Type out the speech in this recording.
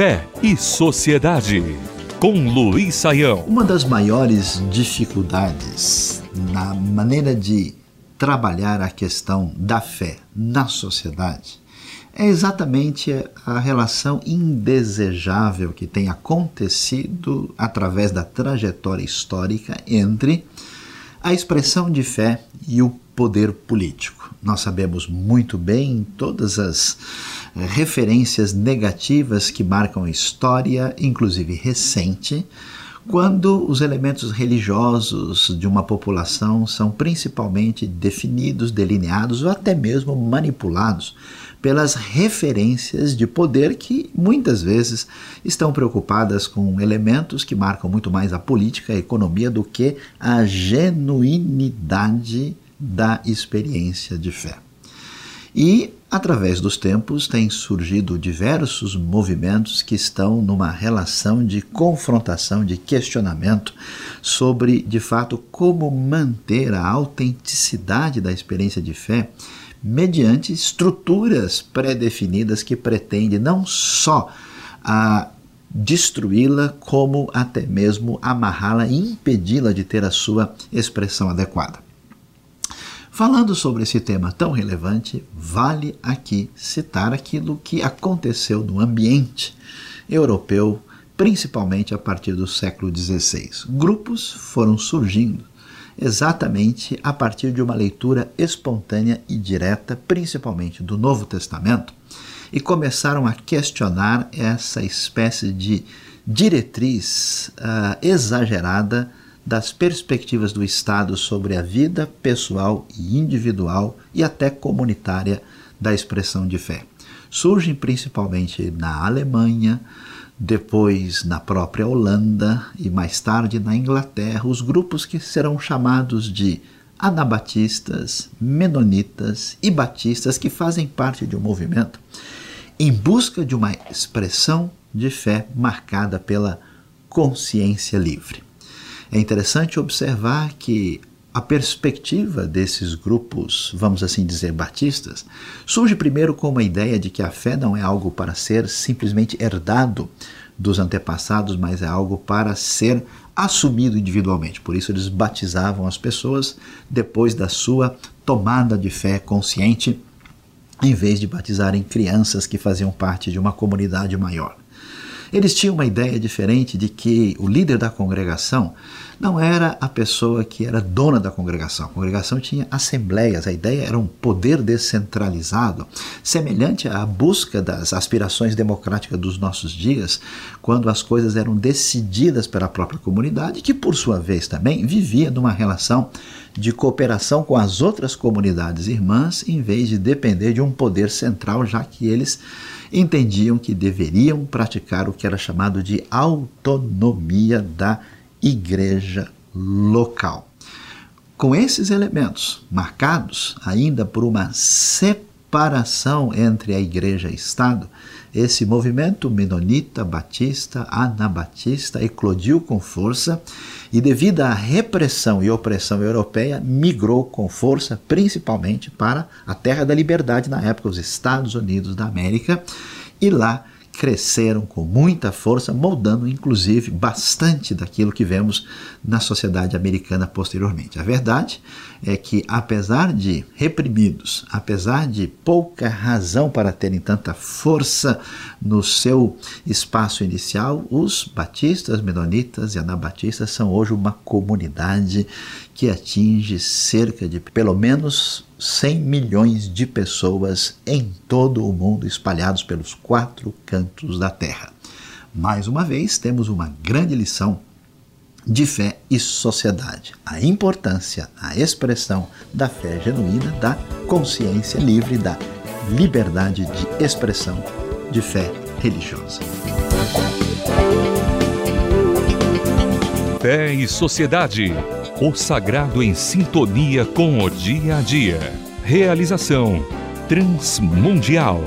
Fé e Sociedade, com Luiz Saião. Uma das maiores dificuldades na maneira de trabalhar a questão da fé na sociedade é exatamente a relação indesejável que tem acontecido através da trajetória histórica entre a expressão de fé e o poder político. Nós sabemos muito bem todas as eh, referências negativas que marcam a história, inclusive recente, quando os elementos religiosos de uma população são principalmente definidos, delineados ou até mesmo manipulados pelas referências de poder que muitas vezes estão preocupadas com elementos que marcam muito mais a política, a economia do que a genuinidade da experiência de fé. E, através dos tempos, têm surgido diversos movimentos que estão numa relação de confrontação, de questionamento sobre, de fato, como manter a autenticidade da experiência de fé mediante estruturas pré-definidas que pretendem não só a destruí-la, como até mesmo amarrá-la e impedi-la de ter a sua expressão adequada. Falando sobre esse tema tão relevante, vale aqui citar aquilo que aconteceu no ambiente europeu, principalmente a partir do século XVI. Grupos foram surgindo exatamente a partir de uma leitura espontânea e direta, principalmente do Novo Testamento, e começaram a questionar essa espécie de diretriz uh, exagerada das perspectivas do Estado sobre a vida pessoal e individual e até comunitária da expressão de fé. Surgem principalmente na Alemanha, depois na própria Holanda e mais tarde na Inglaterra, os grupos que serão chamados de anabatistas, menonitas e batistas que fazem parte de um movimento em busca de uma expressão de fé marcada pela consciência livre. É interessante observar que a perspectiva desses grupos, vamos assim dizer, batistas, surge primeiro com uma ideia de que a fé não é algo para ser simplesmente herdado dos antepassados, mas é algo para ser assumido individualmente. Por isso eles batizavam as pessoas depois da sua tomada de fé consciente, em vez de batizarem crianças que faziam parte de uma comunidade maior. Eles tinham uma ideia diferente de que o líder da congregação não era a pessoa que era dona da congregação. A congregação tinha assembleias, a ideia era um poder descentralizado, semelhante à busca das aspirações democráticas dos nossos dias, quando as coisas eram decididas pela própria comunidade, que por sua vez também vivia numa relação de cooperação com as outras comunidades irmãs, em vez de depender de um poder central, já que eles entendiam que deveriam praticar o que era chamado de autonomia da igreja local. Com esses elementos marcados ainda por uma separação entre a igreja e Estado, esse movimento menonita, batista, anabatista eclodiu com força e, devido à repressão e opressão europeia, migrou com força principalmente para a terra da liberdade, na época, os Estados Unidos da América, e lá cresceram com muita força, moldando inclusive bastante daquilo que vemos na sociedade americana posteriormente. A verdade é que, apesar de reprimidos, apesar de pouca razão para terem tanta força no seu espaço inicial, os batistas, menonitas e anabatistas são hoje uma comunidade que atinge cerca de pelo menos 100 milhões de pessoas em todo o mundo, espalhados pelos quatro cantos da Terra. Mais uma vez, temos uma grande lição de fé e sociedade. A importância, a expressão da fé genuína, da consciência livre, da liberdade de expressão de fé religiosa. Fé e Sociedade. O sagrado em sintonia com o dia a dia. Realização Transmundial.